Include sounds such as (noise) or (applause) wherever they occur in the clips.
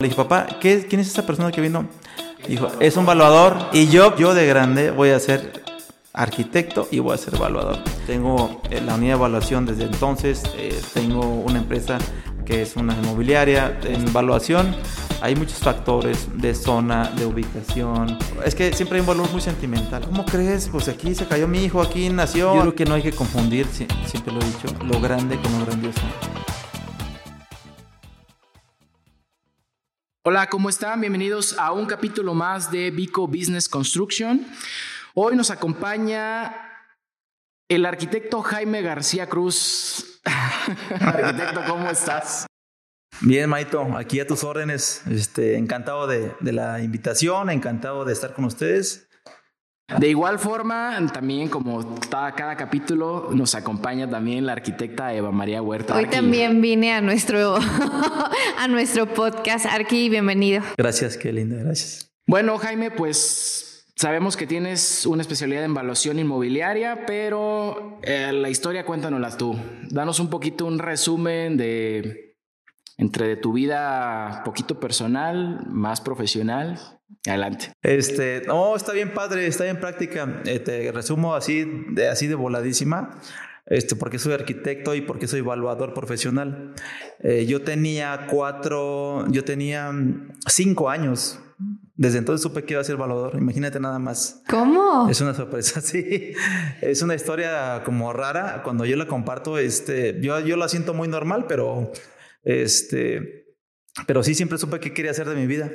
Le dije, papá, ¿qué, ¿quién es esa persona que vino? Dijo, es un evaluador y yo, yo de grande voy a ser arquitecto y voy a ser evaluador. Tengo eh, la unidad de evaluación desde entonces, eh, tengo una empresa que es una inmobiliaria en evaluación. Hay muchos factores de zona, de ubicación. Es que siempre hay un valor muy sentimental. ¿Cómo crees? Pues aquí se cayó mi hijo, aquí nació. Yo creo que no hay que confundir, siempre lo he dicho, lo grande con lo grandioso. Hola, ¿cómo están? Bienvenidos a un capítulo más de Vico Business Construction. Hoy nos acompaña el arquitecto Jaime García Cruz. (laughs) arquitecto, ¿cómo estás? Bien, Maito, aquí a tus órdenes. Este, encantado de, de la invitación, encantado de estar con ustedes. De igual forma, también como cada, cada, capítulo, nos acompaña también la arquitecta Eva María Huerta. Hoy también vine a nuestro, (laughs) a nuestro podcast. Arqui, bienvenido. Gracias, qué linda, gracias. Bueno, Jaime, pues sabemos que tienes una especialidad en evaluación inmobiliaria, pero eh, la historia cuéntanosla tú. Danos un poquito un resumen de entre de tu vida poquito personal, más profesional Adelante. Este, no, está bien padre, está bien práctica. Eh, te resumo así de, así de voladísima. Este, porque soy arquitecto y porque soy evaluador profesional. Eh, yo tenía cuatro, yo tenía cinco años. Desde entonces supe que iba a ser evaluador. Imagínate nada más. ¿Cómo? Es una sorpresa, (laughs) sí. Es una historia como rara. Cuando yo la comparto, este, yo, yo la siento muy normal, pero, este, pero sí siempre supe qué quería hacer de mi vida.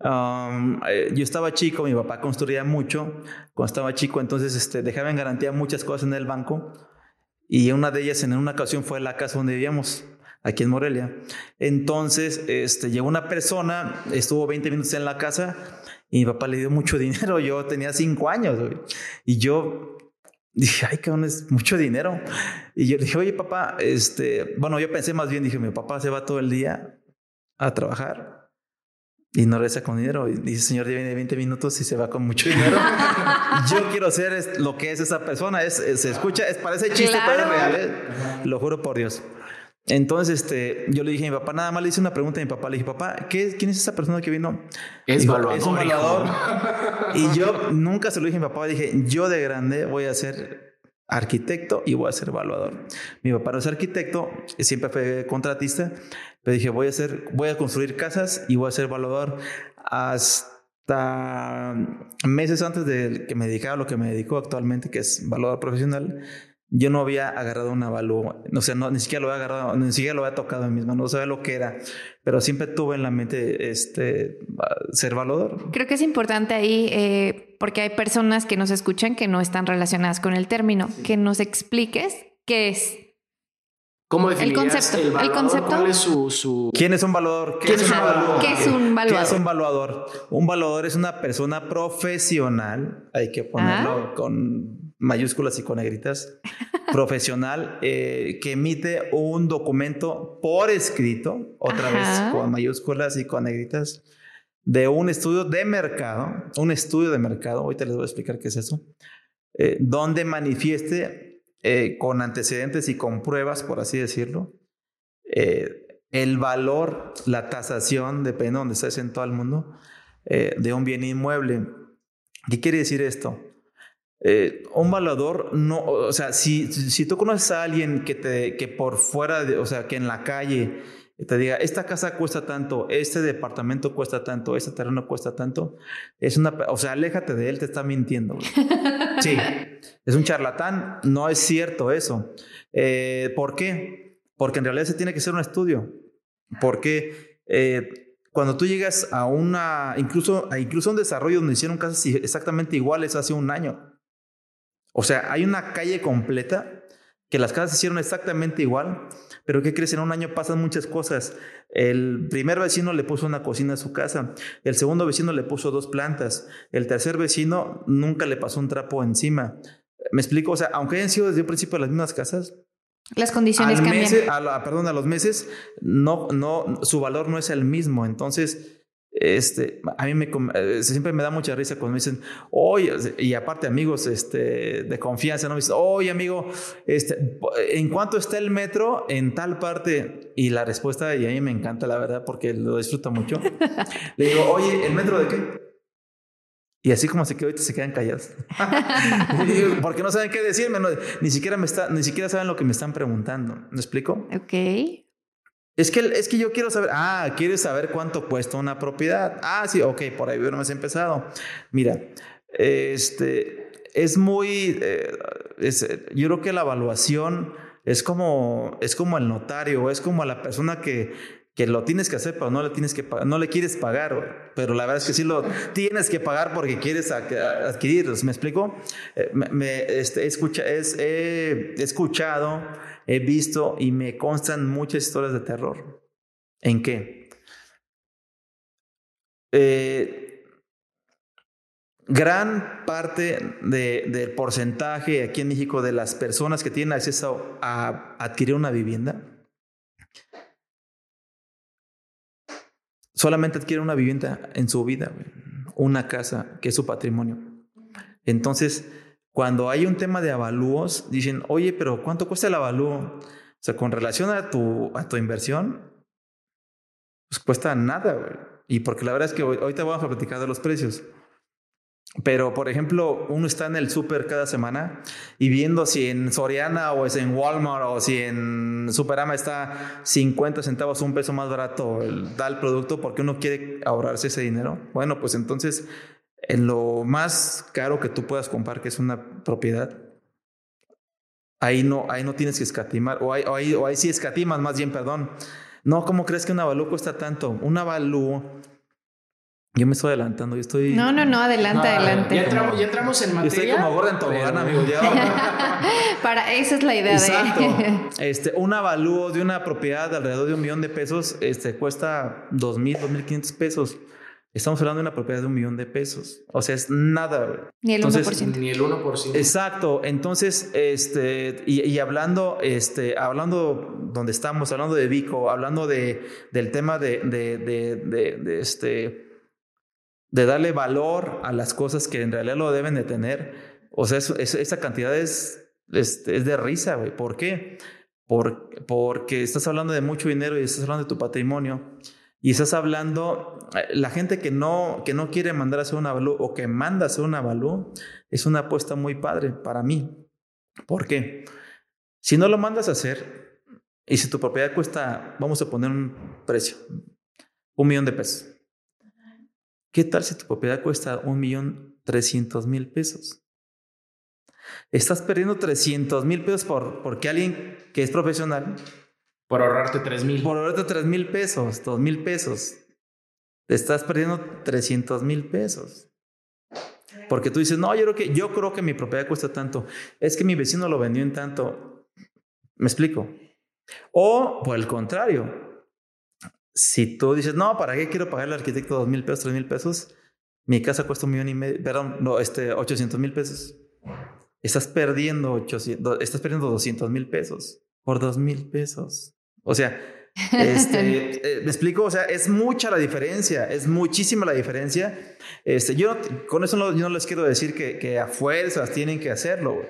Eh, yo estaba chico, mi papá construía mucho. Cuando estaba chico, entonces este, dejaba en garantía muchas cosas en el banco. Y una de ellas en una ocasión fue la casa donde vivíamos, aquí en Morelia. Entonces este, llegó una persona, estuvo 20 minutos en la casa y mi papá le dio mucho (laughs) dinero. Yo tenía 5 años y yo dije, ay, cabrón, es mucho dinero. Y yo dije, oye, papá, este, bueno, yo pensé más bien, dije, mi papá se va todo el día a trabajar y no reza con dinero. Y dice, señor, ya viene 20 minutos y se va con mucho dinero. (laughs) Yo quiero ser lo que es esa persona. Es, se escucha, es, parece chiste, pero es real. ¿eh? Lo juro por Dios. Entonces, este, yo le dije a mi papá, nada más le hice una pregunta a mi papá. Le dije, papá, ¿qué, ¿quién es esa persona que vino? Es evaluador. Es un evaluador. (laughs) y yo nunca se lo dije a mi papá. Dije, yo de grande voy a ser arquitecto y voy a ser evaluador. Mi papá no es arquitecto, siempre fue contratista, pero dije, voy a hacer, voy a construir casas y voy a ser evaluador hasta meses antes de que me dedicara a lo que me dedico actualmente, que es evaluador profesional. Yo no había agarrado un avalúo, o sea, no, ni siquiera lo había agarrado, ni siquiera lo había tocado en mis manos, no sabía lo que era, pero siempre tuve en la mente este, ser evaluador. Creo que es importante ahí, eh, porque hay personas que nos escuchan que no están relacionadas con el término, que nos expliques qué es ¿Cómo el concepto. El, concepto. ¿Cuál es su, ¿Quién es un valuador? ¿Qué, es, un valuador? ¿Qué es un valuador? es un valuador? Un valuador es una persona profesional, hay que ponerlo con mayúsculas y con negritas, (laughs) profesional eh, que emite un documento por escrito, otra vez con mayúsculas y con negritas, de un estudio de mercado, un estudio de mercado, ahorita les voy a explicar qué es eso, eh, donde manifieste eh, con antecedentes y con pruebas, por así decirlo, el valor, la tasación, depende de donde estés en todo el mundo, de un bien inmueble. ¿Qué quiere decir esto? Un valuador no, o sea, si, si tú conoces a alguien que, te, que por fuera, de, o sea, que en la calle te diga, esta casa cuesta tanto, este departamento cuesta tanto, este terreno cuesta tanto, es una, o sea, aléjate de él, te está mintiendo. (laughs) Sí, es un charlatán, no es cierto eso. Eh, ¿Por qué? Porque en realidad se tiene que hacer un estudio. Porque eh, cuando tú llegas a una, incluso, a incluso un desarrollo donde hicieron casas exactamente iguales hace un año. O sea, hay una calle completa que las casas se hicieron exactamente igual pero ¿qué crees? En un año pasan muchas cosas. El primer vecino le puso una cocina a su casa, el segundo vecino le puso dos plantas, el tercer vecino nunca le pasó un trapo encima. ¿Me explico? O sea, aunque hayan sido desde un principio las mismas casas, las condiciones cambian. a perdón, a los meses, no, no, su valor no es el mismo. Entonces, este, a mí me, eh, siempre me da mucha risa cuando me dicen, oye, y aparte amigos este, de confianza, ¿no? Me dicen, oye amigo, este, ¿en cuánto está el metro en tal parte? Y la respuesta, y a mí me encanta la verdad porque lo disfruto mucho. (laughs) Le digo, oye, ¿el metro de qué? Y así como se quedó, ahorita se quedan callados. (laughs) porque no saben qué decirme, ni, siquiera me está, ni siquiera saben lo que me están preguntando. ¿Me explico? Ok. Es que, es que yo quiero saber, ah, ¿quieres saber cuánto cuesta una propiedad? Ah, sí, ok, por ahí no has empezado. Mira, este, es muy, eh, yo creo que la evaluación es como, es como el notario, es como la persona que, que lo tienes que hacer, pero no le tienes que no le quieres pagar, pero la verdad es que sí lo tienes que pagar porque quieres adquirir. ¿Me explico? Eh, este, he escuchado he visto y me constan muchas historias de terror. ¿En qué? Eh, gran parte del porcentaje aquí en México de las personas que tienen acceso a adquirir una vivienda solamente adquieren una vivienda en su vida, una casa que es su patrimonio. Entonces, cuando hay un tema de avalúos, dicen, oye, pero ¿cuánto cuesta el avalúo? O sea, con relación a tu, a tu inversión, pues cuesta nada, güey. Y porque la verdad es que hoy, ahorita vamos a platicar de los precios. Pero, por ejemplo, uno está en el súper cada semana y viendo si en Soriana o es en Walmart o si en Superama está 50 centavos, un peso más barato el, da el producto porque uno quiere ahorrarse ese dinero. Bueno, pues entonces en lo más caro que tú puedas comprar, que es una propiedad, ahí no, ahí no tienes que escatimar, o ahí, o ahí, o ahí sí escatimas, más bien, perdón. No, ¿cómo crees que un avalúo cuesta tanto? Un avalúo yo me estoy adelantando, yo estoy... No, no, no, adelante, adelante. Ya entramos, ya entramos en materia. Yo estoy como gorda en tobogán, amigo. (laughs) Para, esa es la idea Exacto. de... (laughs) este, un avalúo de una propiedad de alrededor de un millón de pesos este, cuesta dos mil, dos mil quinientos pesos. Estamos hablando de una propiedad de un millón de pesos. O sea, es nada. Ni el 1%. Ni el 1%. Exacto. Entonces, este, y, hablando, este, hablando donde estamos, hablando de Vico, hablando de, del tema de, de, de, este, de darle valor a las cosas que en realidad lo deben de tener. O sea, esa cantidad es, es, de risa, güey. ¿Por qué? Por, porque estás hablando de mucho dinero y estás hablando de tu patrimonio. Y estás hablando, eh, la gente que no, que no quiere mandar a hacer una avalú o que manda a hacer una avalú, es una apuesta muy padre para mí. ¿Por qué? Si no lo mandas a hacer, y si tu propiedad cuesta, vamos a poner un precio, un millón de pesos. ¿Qué tal si tu propiedad cuesta un millón trescientos mil pesos? Estás perdiendo trescientos mil pesos por, porque alguien que es profesional por ahorrarte tres mil. Por ahorrarte tres mil pesos, dos mil pesos. Estás perdiendo 300 mil pesos. Porque tú dices, no, yo creo, que, yo creo que mi propiedad cuesta tanto. Es que mi vecino lo vendió en tanto. ¿Me explico? O por el contrario, si tú dices, no, ¿para qué quiero pagarle al arquitecto dos mil pesos, tres mil pesos? Mi casa cuesta un millón y medio, perdón, no, este, 800 mil pesos. Estás perdiendo, 800, estás perdiendo 200 mil pesos por dos mil pesos. O sea, este, (laughs) eh, me explico, o sea, es mucha la diferencia, es muchísima la diferencia. Este, yo con eso no, yo no les quiero decir que, que, a fuerzas tienen que hacerlo.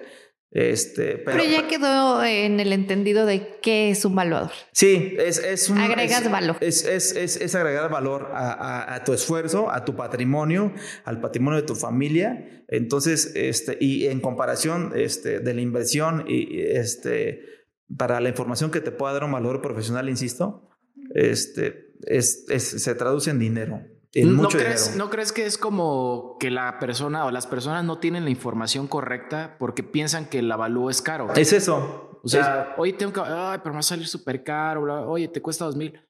Este, pero, ya quedó en el entendido de qué es un valor. Sí, es, es un. Agregas valor. Es, es, es, agregar valor a, a, tu esfuerzo, a tu patrimonio, al patrimonio de tu familia. Entonces, este, y en comparación este, de la inversión y este para la información que te pueda dar un valor profesional, insisto, este, es, se traduce en dinero. En ¿No, mucho crees. ¿No crees que es como que la persona o las personas no tienen la información correcta porque piensan que el avalúo es caro? Es eso. O sea, oye, tengo que, ay, pero me va a salir súper caro, oye, te cuesta dos mil.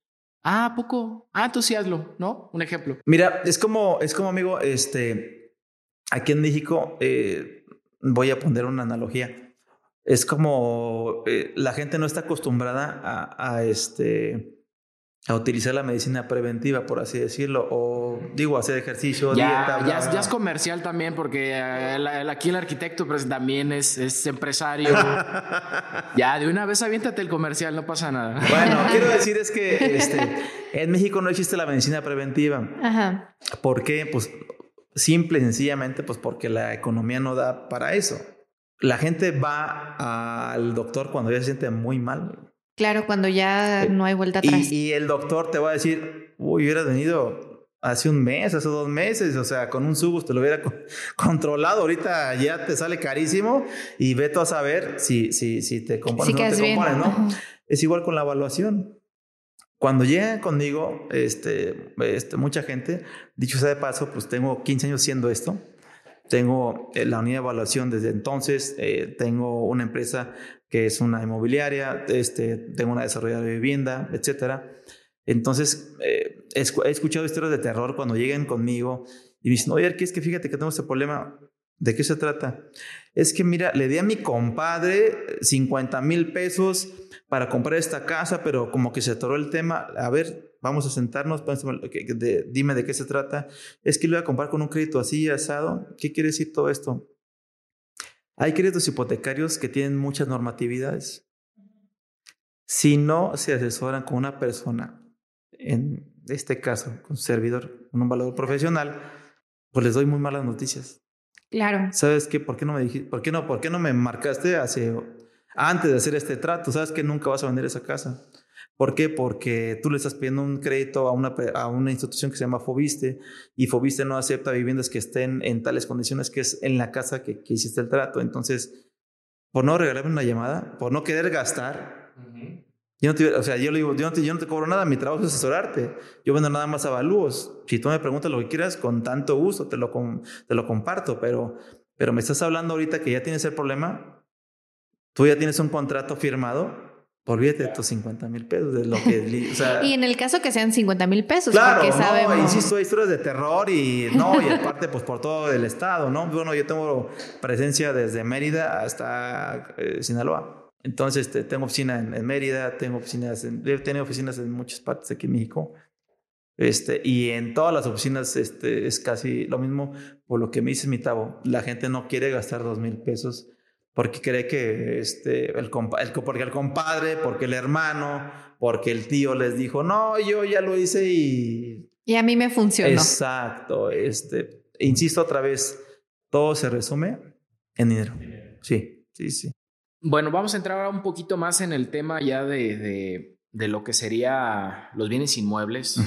Ah, poco. Ah, tú sí hazlo, ¿no? Un ejemplo. Mira, es como, es como amigo, este, aquí en México, eh, voy a poner una analogía es como eh, la gente no está acostumbrada a, a, este a utilizar la medicina preventiva, por así decirlo, o digo, hacer ejercicio, ya, dieta. Ya, es comercial también, porque eh, aquí el arquitecto pues, también es, es empresario. (laughs) ya, de una vez aviéntate el comercial, no pasa nada. Bueno, (laughs) quiero decir es que este, En México no existe la medicina preventiva. Ajá. ¿Por qué? Pues simple y sencillamente, pues porque la economía no da para eso. La gente va al doctor cuando ya se siente muy mal. Claro, cuando ya no hay vuelta atrás. Y, el doctor te va a decir, uy, hubieras venido hace un mes, hace dos meses, o sea, con un subus te lo hubiera (laughs) controlado, ahorita ya te sale carísimo y veto a saber si, si, si te compones o no te compones, ¿no? Es igual con la evaluación. Cuando llega conmigo, este, este, mucha gente, dicho sea de paso, pues tengo 15 años haciendo esto. Tengo eh, la unidad de evaluación desde entonces, eh, tengo una empresa que es una inmobiliaria, este, tengo una desarrolladora de vivienda, etcétera. Entonces, eh, he, escuchado historias de terror cuando llegan conmigo y me dicen, oye, ¿qué es que fíjate que tengo este problema? ¿De qué se trata? Es que, mira, le di a mi compadre 50 mil pesos para comprar esta casa, pero como que se atoró el tema. A ver, vamos a sentarnos, dime de qué se trata. Es que lo voy a comprar con un crédito así, asado. ¿Qué quiere decir todo esto? Hay créditos hipotecarios que tienen muchas normatividades. Si no se asesoran con una persona, en este caso, con un servidor, con un valor profesional, pues les doy muy malas noticias. Claro. ¿Sabes qué? ¿Por qué no me dijiste? ¿Por qué no? ¿Por qué no me marcaste hace antes de hacer este trato? ¿Sabes que nunca vas a vender esa casa? ¿Por qué? Porque tú le estás pidiendo un crédito a una, a una institución que se llama Fobiste y Fobiste no acepta viviendas que estén en tales condiciones que es en la casa que, hiciste el trato. Entonces, por no regalarme una llamada, por no querer gastar, yo no te, o sea, yo le digo, yo no, te, yo no te cobro nada, mi trabajo es asesorarte. Yo vendo nada más avalúos. Si tú me preguntas lo que quieras, con tanto gusto te lo, te lo comparto, pero, pero me estás hablando ahorita que ya tienes el problema, tú ya tienes un contrato firmado olvídate de tus 50 mil pesos, de lo que... (laughs) y en el caso que sean 50 mil pesos, claro, porque sabemos... No, insisto, hay historias de terror y no, y aparte pues por todo el estado, ¿no? Bueno, yo tengo presencia desde Mérida hasta eh, Sinaloa. Entonces, este, tengo oficina en, Mérida, tengo oficinas, en, he tenido oficinas en muchas partes aquí en México. Este, y en todas las oficinas este, es casi lo mismo, por lo que me dice mi tabo, la gente no quiere gastar dos mil pesos porque cree que este, el, porque el compadre, porque el hermano, porque el tío les dijo, no, yo ya lo hice y... Y a mí me funcionó. Exacto. Este, insisto otra vez, todo se resume en dinero. Sí, sí, sí. Bueno, vamos a entrar ahora un poquito más en el tema ya de, de, lo que sería los bienes inmuebles,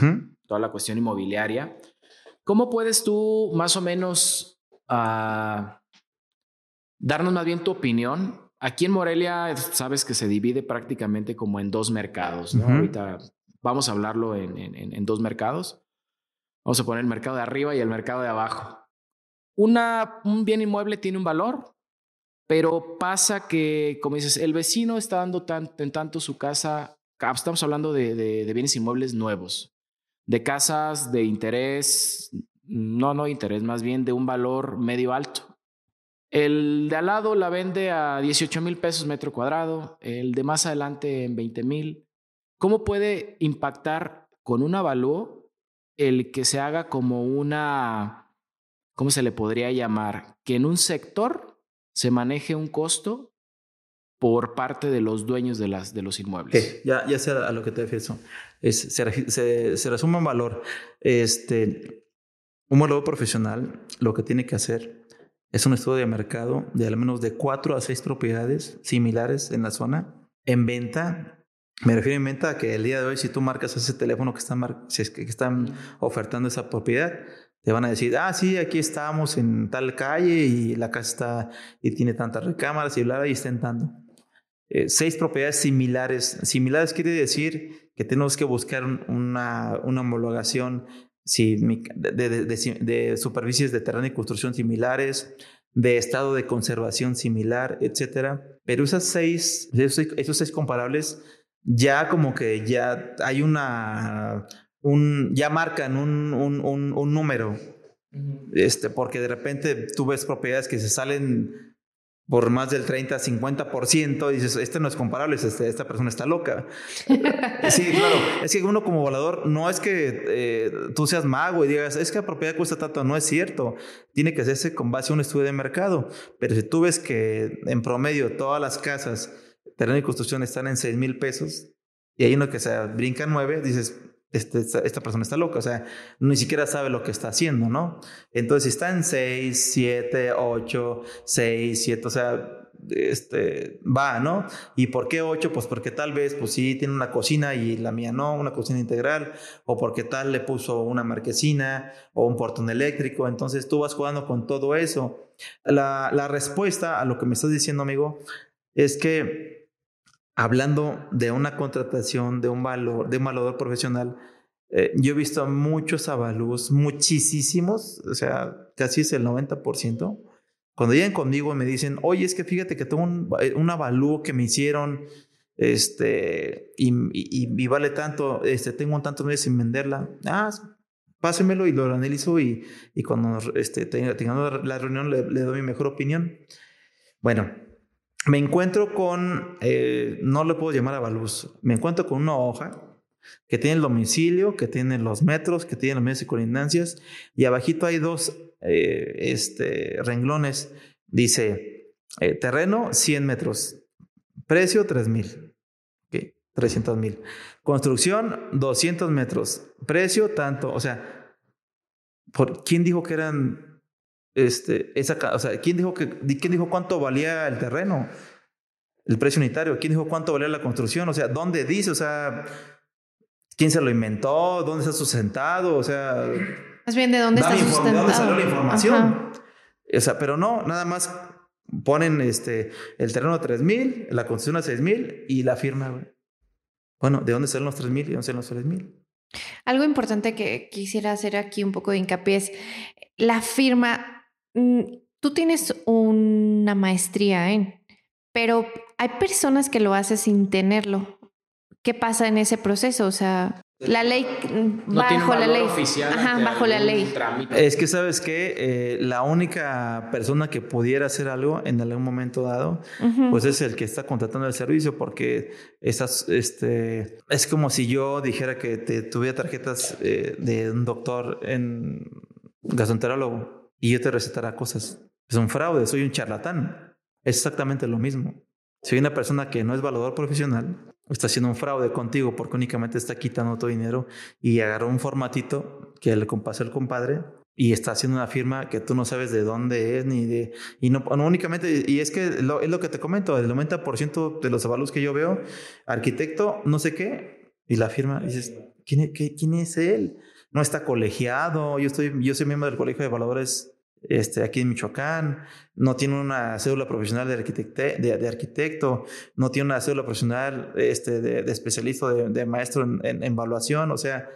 toda la cuestión inmobiliaria. ¿Cómo puedes tú más o menos... Uh, darnos más bien tu opinión. Aquí en Morelia sabes que se divide prácticamente como en dos mercados. ¿no? Ahorita vamos a hablarlo en, en, dos mercados. Vamos a poner el mercado de arriba y el mercado de abajo. Una, un bien inmueble tiene un valor, pero pasa que, como dices, el vecino está dando tan, en tanto su casa, estamos hablando de, de, bienes inmuebles nuevos, de casas de interés, no, no interés, más bien de un valor medio alto. El de al lado la vende a 18 mil pesos metro cuadrado, el de más adelante en 20 mil. ¿Cómo puede impactar con un avalúo el que se haga como una, ¿cómo se le podría llamar? Que en un sector se maneje un costo por parte de los dueños de, las, de los inmuebles. Ya, ya sé a lo que te refieres. Es, se, se, resume en valor. Este, un valor profesional lo que tiene que hacer es un estudio de mercado de al menos de cuatro a seis propiedades similares en la zona en venta. Me refiero en venta a que el día de hoy, si tú marcas ese teléfono que están, si que están ofertando esa propiedad, te van a decir, ah, sí, aquí estamos en tal calle y la casa está y tiene tantas recámaras y bla, y está entrando. Eh, seis propiedades similares. Similares quiere decir que tenemos que buscar una, una homologación si de, superficies de terreno y construcción similares, de estado de conservación similar, etcétera. Pero esas seis, esos, seis comparables ya como que ya hay una, un, ya marcan un, un, un, un número. Este, porque de repente tú ves propiedades que se salen por más del 30, 50%, dices, este no es comparable, este, esta persona está loca. (laughs) sí, claro, es que uno como volador no es que eh, tú seas mago y digas, es que la propiedad cuesta tanto, no es cierto, tiene que hacerse con base a un estudio de mercado, pero si tú ves que en promedio todas las casas, terreno y construcción están en 6 mil pesos y hay uno que se brinca 9, dices, este, esta, persona está loca, o sea, ni siquiera sabe lo que está haciendo, ¿no? Entonces, si está en 6, 7, 8, 6, 7, o sea, este, va, ¿no? ¿Y por qué 8? Pues porque tal vez, pues sí, tiene una cocina y la mía no, una cocina integral, o porque tal le puso una marquesina o un portón eléctrico, entonces tú vas jugando con todo eso. La, la respuesta a lo que me estás diciendo, amigo, es que hablando de una contratación, de un valor, de un valor profesional, eh, yo he visto muchos avalúos, muchísimos, o sea, casi es el 90%. Cuando llegan conmigo y me dicen, oye, es que fíjate que tengo un, eh, un avalúo que me hicieron este, y, y, vale tanto, este, tengo un tanto meses sin venderla. Ah, pásemelo y lo analizo y, y cuando este, tengamos la reunión le, le doy mi mejor opinión. Bueno, me encuentro con, eh, no le puedo llamar a Baluz, me encuentro con una hoja que tiene el domicilio, que tiene los metros, que tiene los medios y colindancias, y abajito hay dos eh, este, renglones. Dice, eh, terreno 100 metros, precio 3 mil, 300 mil. Construcción 200 metros, precio tanto, o sea, ¿por, ¿quién dijo que eran este, esa, o sea, ¿quién dijo, que, ¿quién dijo cuánto valía el terreno? El precio unitario. ¿Quién dijo cuánto valía la construcción? O sea, ¿dónde dice? O sea, ¿quién se lo inventó? ¿Dónde está sustentado? O sea... Más bien, ¿de dónde está sustentado? ¿De dónde salió la información? O sea, pero no, nada más ponen este, el terreno a 3 mil, la construcción a 6 mil y la firma, Bueno, ¿de dónde salen los 3 mil y dónde salen los 3 mil? Algo importante que quisiera hacer aquí un poco de hincapié es la firma tú tienes una maestría en, pero hay personas que lo hacen sin tenerlo. ¿Qué pasa en ese proceso? O sea, la ley mm, bajo la ley oficial Ajá, bajo la ley. Es que sabes que eh, la única persona que pudiera hacer algo en algún momento dado, pues es el que está contratando el servicio, porque esas, este, es como si yo dijera que te tuviera tarjetas eh, de un doctor en gastroenterólogo y yo te recetará cosas. Es un fraude, soy un charlatán. Es exactamente lo mismo. Si hay una persona que no es valedor profesional, está haciendo un fraude contigo porque únicamente está quitando tu dinero y agarró un formatito que le compasó el compadre y está haciendo una firma que tú no sabes de dónde es ni de y no, únicamente y es que lo, es lo que te comento el 90% de los avalos que yo veo arquitecto no sé qué y la firma dices quién, quién es él no está colegiado yo estoy yo soy miembro del colegio de evaluadores este, aquí en Michoacán, no tiene una cédula profesional de, de, arquitecto, no tiene una cédula profesional este, de, especialista, de, maestro en, evaluación. O sea,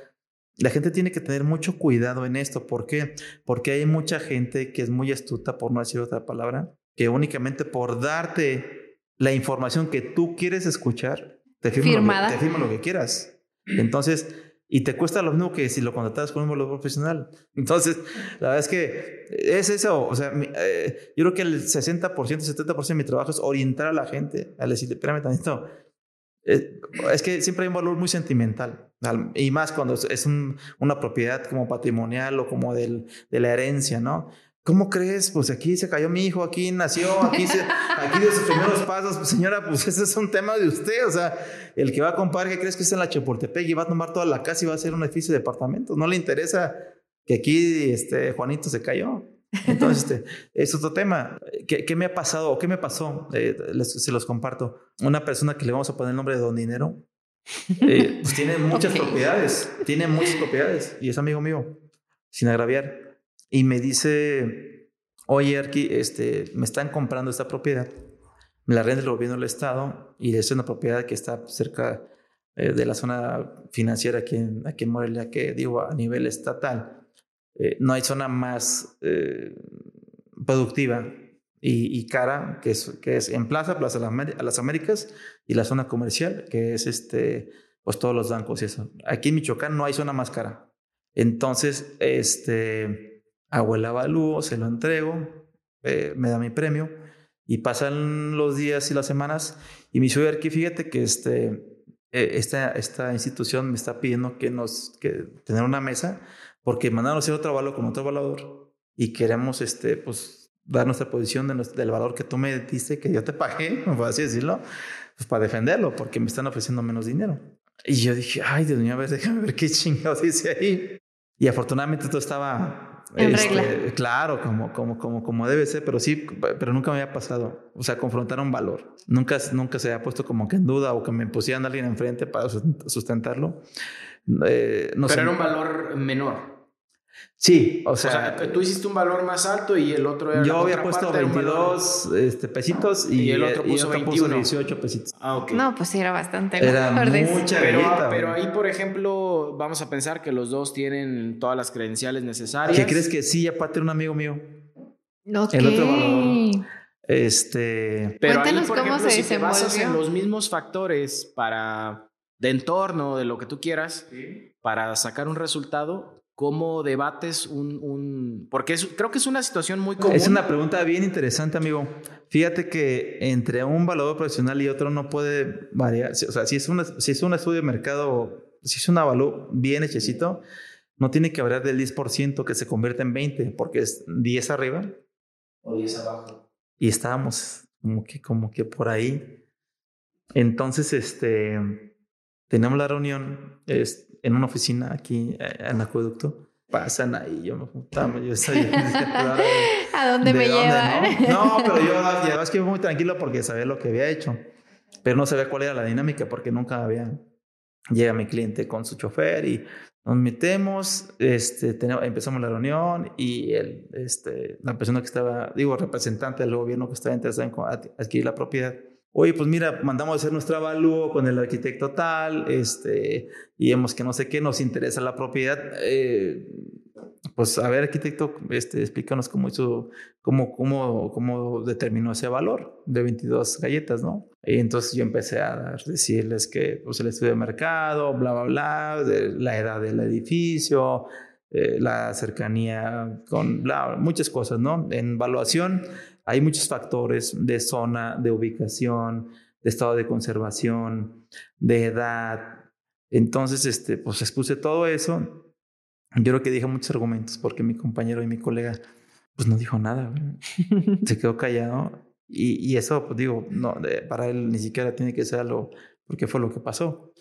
la gente tiene que tener mucho cuidado en esto. ¿Por qué? Porque hay mucha gente que es muy astuta, por no decir otra palabra, que únicamente por darte la información que tú quieres escuchar, te firma, te firma lo que quieras. Entonces, y te cuesta lo mismo que si lo contratas con un evaluador profesional. Entonces, la verdad es que es eso. O sea, eh, yo creo que el 60%, 70% de mi trabajo es orientar a la gente, a decirle, espérame tantito. Eh, es que siempre hay un valor muy sentimental. Y más cuando es una propiedad como patrimonial o como del, de la herencia, ¿no? ¿Cómo crees? Pues aquí se cayó mi hijo, aquí nació, aquí, se, aquí dio sus primeros pasos. Pues señora, pues ese es un tema de usted. O sea, el que va a comprar, ¿qué crees que es en la Chapultepec y va a tomar toda la casa y va a hacer un edificio de departamento? No le interesa que aquí este, Juanito se cayó. Entonces, este, es otro tema. ¿Qué, me ha pasado o qué me pasó? Eh, se los comparto. Una persona que le vamos a poner el nombre de Don Dinero, eh, pues tiene muchas propiedades, tiene muchas propiedades y es amigo mío, sin agraviar y me dice, oye, Arqui, este, me están comprando esta propiedad, me la rende el gobierno del Estado y es una propiedad que está cerca eh, de la zona financiera aquí en, aquí en Morelia, que digo a nivel estatal. Eh, no hay zona más eh, productiva y, cara, que es, que es en Plaza, Plaza a las Américas, y la zona comercial, que es este, pues todos los bancos y eso. Aquí en Michoacán no hay zona más cara. Entonces, este, hago el avalúo, se lo entrego, eh, me da mi premio y pasan los días y las semanas y me dice, aquí fíjate que este, eh, esta, esta institución me está pidiendo que nos, que tener una mesa porque mandaron a hacer otro avalúo con otro evaluador y queremos, este, pues, dar nuestra posición del valor que tú me diste, que yo te pagué, (laughs) por así decirlo, pues para defenderlo, porque me están ofreciendo menos dinero. Y yo dije, ay, Dios mío, a ver, déjame ver qué (laughs) chingados dice ahí. Y afortunadamente todo estaba En este, regla. Claro, como, como, como, como debe ser, pero sí, pero nunca me había pasado. O sea, confrontar un valor. Nunca, nunca se había puesto como que en duda o que me pusieran a alguien enfrente para sust- sustentarlo. Eh, no Pero sé. era un valor menor. Sí, o O sea, sea, tú hiciste un valor más alto y el otro era yo había puesto valor- 22 este, pesitos y, Y el otro puso 21. 18 pesitos. Ah, ok. No, pues sí, era bastante. Era mucha Pero, pero ahí, por ejemplo, vamos a pensar que los dos tienen todas las credenciales necesarias. ¿Qué crees que sí? Aparte un amigo mío. Ok. El otro valor. Este. Pero Cuéntanos ahí, por cómo ejemplo, se si te basas en los mismos factores para de entorno, de lo que tú quieras, para sacar un resultado, ¿cómo debates un... un... Porque es- creo que es una situación muy común. Es una pregunta bien interesante, amigo. Fíjate que entre un valor profesional y otro no puede variar. O sea, si es, una, si es un estudio de mercado, si es un valor bien hechecito, no tiene que variar del 10% que se convierte en 20, porque es 10 arriba O 10 abajo. y estábamos como que, como que por ahí. Entonces, este, tenemos la reunión es, en una oficina aquí eh, en Acueducto. Pasan ahí, yo me juntaba, yo soy... (laughs) ¿A dónde ¿De me dónde, llevan? No? no, pero yo la verdad es que iba muy tranquilo porque sabía lo que había hecho, pero no sabía cuál era la dinámica porque nunca había... Llega mi cliente con su chofer y nos metemos, este, tenemos- empezamos la reunión y el, este, la persona que estaba, digo, representante del gobierno que estaba interesada en adquirir la propiedad. Oye, pues mira, mandamos a hacer nuestro avalúo con el arquitecto tal, este, y vemos que no sé qué, nos interesa la propiedad. eh, pues a ver, arquitecto, este, explícanos cómo hizo, cómo, cómo, cómo determinó ese valor de 22 galletas, ¿no? Y entonces yo empecé a decirles que pues el estudio de mercado, bla, bla, bla, de la edad del edificio, eh, la cercanía con bla, muchas cosas, ¿no? En evaluación hay muchos factores de zona, de ubicación, de estado de conservación, de edad. Entonces, este, pues expuse todo eso. Yo creo que dije muchos argumentos porque mi compañero y mi colega, pues no dijo nada, se quedó callado. Y, eso, pues digo, no, para él ni siquiera tiene que ser algo, porque fue lo que pasó.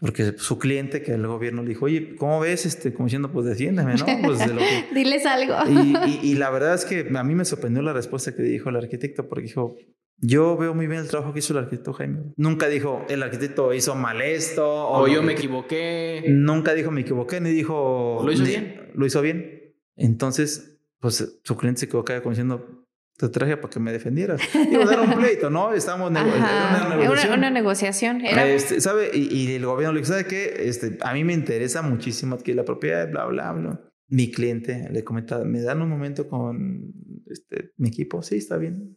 Porque su cliente, que el gobierno le dijo, oye, ¿cómo ves? Este, como diciendo, pues defiéndeme, ¿no? Pues de lo que, (laughs) Diles algo. (laughs) y, y- y la verdad es que a mí me sorprendió la respuesta que dijo el arquitecto, porque dijo, yo veo muy bien el trabajo que hizo el arquitecto Jaime. Nunca dijo, el arquitecto hizo mal esto. O yo me equivoqué. Nunca dijo, me equivoqué, ni dijo... Lo hizo ni- bien. Lo hizo bien. Entonces, pues su cliente se quedó callado como diciendo, te traje para que me defendieras. Digo, era un pleito, ¿no? Estábamos nego- era una negociación. una, una negociación. Era, Este, ¿Sabe? Y, y el gobierno le dijo, ¿sabe qué? Este, a mí me interesa muchísimo adquirir la propiedad, bla, bla, bla. Mi cliente le comenta, ¿me dan un momento con este, mi equipo? Sí, está bien.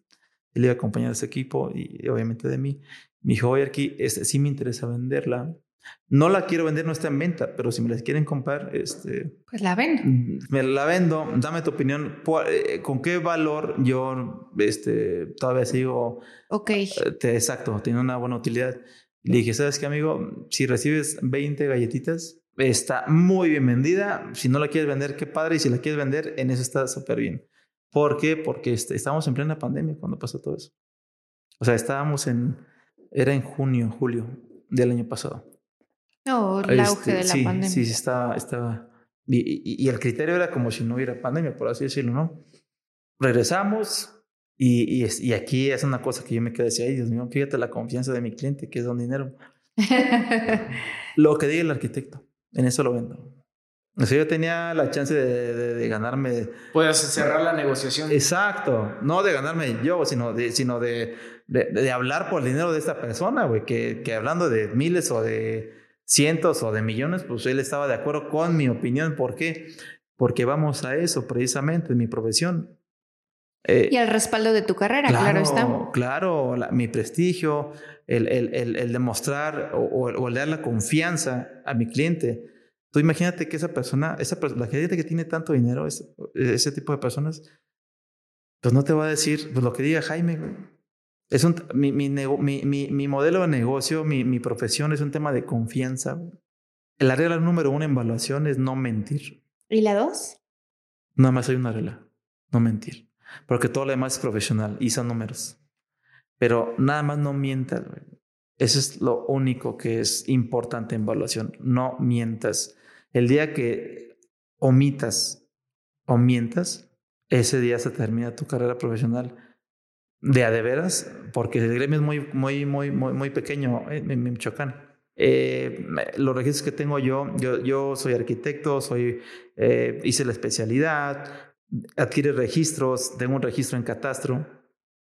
Él iba a acompañar a ese equipo y, obviamente de mí. Me dijo, oye, aquí, este, sí me interesa venderla. No la quiero vender, no está en venta, pero si me la quieren comprar, este, pues la ven. me la vendo, dame tu opinión. ¿Cu- eh, ¿Con qué valor yo este, todavía sigo Ok. eh, te- exacto, tiene una buena utilidad. Le dije, ¿sabes qué, amigo? Si recibes 20 galletitas, está muy bien vendida. Si no la quieres vender, qué padre. Y si la quieres vender, en eso está súper bien. ¿Por qué? Porque este, estábamos en plena pandemia cuando pasó todo eso. O sea, estábamos en... Era en junio, julio del año pasado. No, el auge Este, de la sí, pandemia. Sí, sí, estaba... estaba y, y- y el criterio era como si no hubiera pandemia, por así decirlo, ¿no? Regresamos y, y, aquí es una cosa que yo me quedé así, ay Dios mío, fíjate la confianza de mi cliente, que es don dinero. (laughs) Lo que diga el arquitecto, en eso lo vendo. O sea, yo tenía la chance de, de- de ganarme... Puedes cerrar la negociación. Exacto, no de ganarme yo, sino de, sino de, de, de hablar por el dinero de esta persona, güey, que, que hablando de miles o de cientos o de millones, pues él estaba de acuerdo con mi opinión. ¿Por qué? Porque vamos a eso precisamente, en mi profesión. Eh, y el respaldo de tu carrera, claro, está. Claro, la- mi prestigio, el, el, el, el demostrar o, o el- dar la confianza a mi cliente. Tú imagínate que esa persona, esa, la gente que tiene tanto dinero, ese, ese tipo de personas, pues no te va a decir pues, lo que diga Jaime. Es un, mi, mi, mi, mi, modelo de negocio, mi, mi profesión es un tema de confianza. La regla número uno en evaluación es no mentir. ¿Y la dos? Nada más hay una regla, no mentir. Porque todo lo demás es profesional y son números. Pero nada más no mientas. Eso es lo único que es importante en evaluación. No mientas. El día que omitas o mientas, ese día se termina tu carrera profesional de a de veras, porque el gremio es muy, muy, muy, muy, muy pequeño en, Michoacán. Eh, los registros que tengo yo, yo, yo soy arquitecto, soy, eh, hice la especialidad, adquiere registros, tengo un registro en catastro,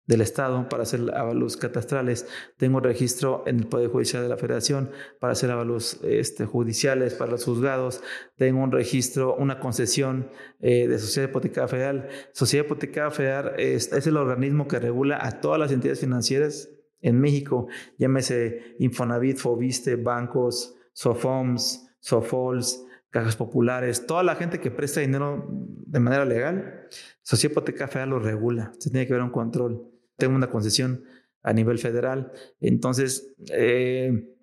del Estado para hacer avalúos catastrales. Tengo registro en el Poder Judicial de la Federación para hacer avalúos este, judiciales para los juzgados. Tengo un registro, una concesión eh, de Sociedad Hipotecaria Federal. Sociedad Hipotecaria Federal es, es el organismo que regula a todas las entidades financieras en México. Llámese Infonavit, Fobiste, bancos, Sofoms, Sofols, cajas populares, toda la gente que presta dinero de manera legal, Sociedad Hipotecaria Federal lo regula, se tiene que ver un control tengo una concesión a nivel federal. Entonces, eh,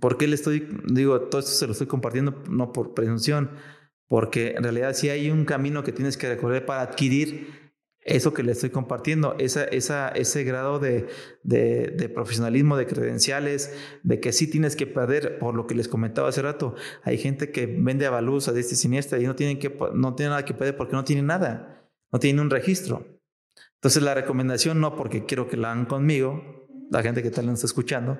¿por qué le estoy, digo, todo esto se lo estoy compartiendo, no por presunción, porque en realidad sí hay un camino que tienes que recorrer para adquirir eso que le estoy compartiendo, esa, ese grado de, de, profesionalismo, de credenciales, de que sí tienes que perder, por lo que les comentaba hace rato, hay gente que vende avalúos a este y siniestra y no tienen, que, no tienen nada que perder porque no tienen nada, no tienen un registro. Entonces la recomendación no porque quiero que la hagan conmigo, la gente que tal no está escuchando,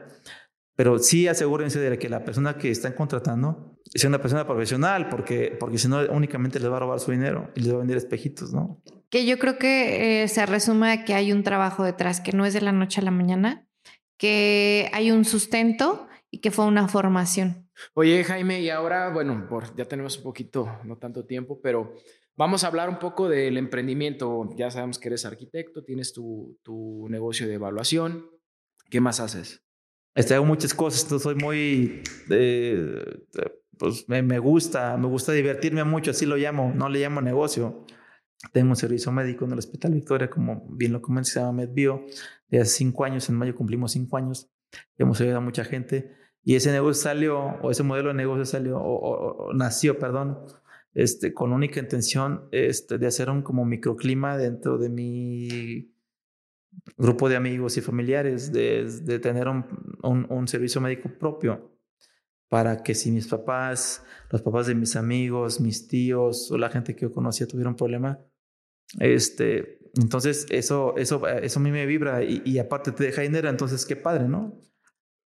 pero sí asegúrense de que la persona que están contratando sea una persona profesional, porque, porque si no únicamente les va a robar su dinero y les va a vender espejitos, ¿no? Que yo creo que eh, se resume a que hay un trabajo detrás, que no es de la noche a la mañana, que hay un sustento y que fue una formación. Oye, Jaime, y ahora, bueno, por, ya tenemos un poquito, no tanto tiempo, pero Vamos a hablar un poco del emprendimiento. Ya sabemos que eres arquitecto, tienes tu, tu negocio de evaluación. ¿Qué más haces? Este, hago muchas cosas, soy muy, eh, pues me, me, gusta, me gusta divertirme mucho, así lo llamo, no le llamo negocio. Tengo un servicio médico en el Hospital Victoria, como bien lo comenté, se llama MedBio, de hace cinco años, en mayo cumplimos cinco años, hemos ayudado a mucha gente, y ese negocio salió, o ese modelo de negocio salió, o nació, perdón, este, con única intención este, de hacer un como microclima dentro de mi grupo de amigos y familiares, de, de tener un, un, servicio médico propio para que si mis papás, los papás de mis amigos, mis tíos o la gente que yo conocía tuvieran un problema, este, entonces eso, eso, eso a mí me vibra y, y aparte te deja dinero, entonces qué padre, ¿no?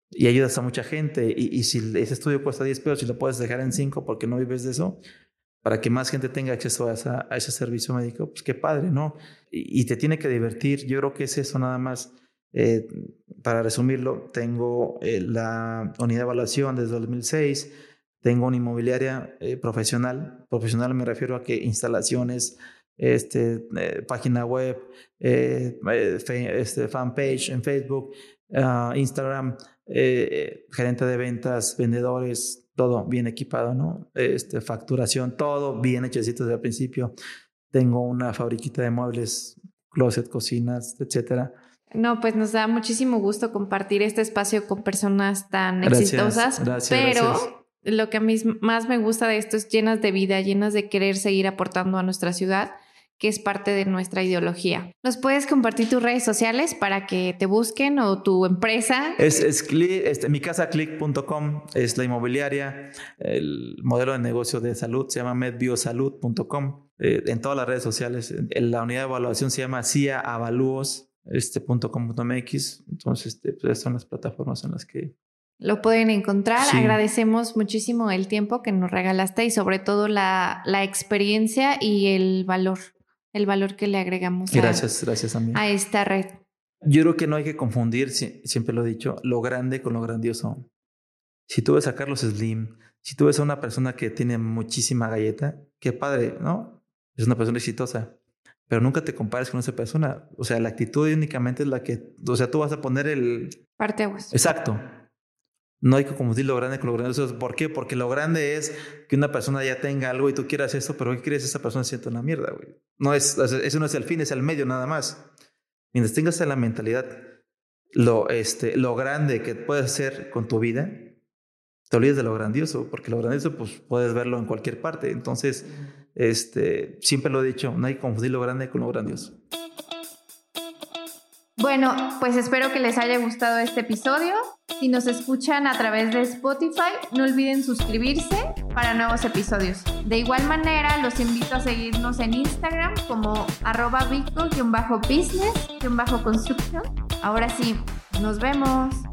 Y ayudas a mucha gente y, y si ese estudio cuesta 10 pesos y lo puedes dejar en 5 porque no vives de eso, para que más gente tenga acceso a, a ese servicio médico, pues qué padre, ¿no? Y, te tiene que divertir. Yo creo que es eso nada más. Eh, para resumirlo, tengo eh, la unidad de evaluación desde 2006, tengo una inmobiliaria eh, profesional. Profesional me refiero a que instalaciones, este, página web, este, fanpage en Facebook, ah, Instagram, gerente de ventas, vendedores, todo bien equipado, ¿no? Este, facturación, todo bien hechecito desde el principio. Tengo una fabriquita de muebles, closet, cocinas, etcétera. No, pues nos da muchísimo gusto compartir este espacio con personas tan exitosas, pero lo que a mí más me gusta de esto es llenas de vida, llenas de querer seguir aportando a nuestra ciudad que es parte de nuestra ideología. ¿Nos puedes compartir tus redes sociales para que te busquen o tu empresa? Es, es este, mi casa click.com, es la inmobiliaria, el modelo de negocio de salud se llama medbiosalud.com. Eh, en todas las redes sociales, en la unidad de evaluación se llama ciaavalúos.com.mx. Este, Entonces, este, pues son las plataformas en las que lo pueden encontrar. Agradecemos muchísimo el tiempo que nos regalaste y sobre todo la, la experiencia y el valor el valor que le agregamos gracias, a, gracias a esta red. Yo creo que no hay que confundir, siempre lo he dicho, lo grande con lo grandioso. Si tú ves a Carlos Slim, si tú ves a una persona que tiene muchísima galleta, qué padre, ¿no? Es una persona exitosa, pero nunca te compares con esa persona. O sea, la actitud únicamente es la que, o sea, tú vas a poner el... Parte aguas. Exacto. No hay que confundir lo grande con lo grande. ¿Por qué? Porque lo grande es que una persona ya tenga algo y tú quieras eso, pero ¿qué quieres? Esa persona siente una mierda, güey. No es, eso no es el fin, es el medio nada más. Mientras tengas en la mentalidad lo, este, lo grande que puedes hacer con tu vida, te olvides de lo grandioso, porque lo grandioso pues puedes verlo en cualquier parte. Entonces, este, siempre lo he dicho, no hay que confundir lo grande con lo grandioso. Bueno, pues espero que les haya gustado este episodio. Si nos escuchan a través de Spotify, no olviden suscribirse para nuevos episodios. De igual manera, los invito a seguirnos en Instagram como arroba business construction Ahora sí, nos vemos.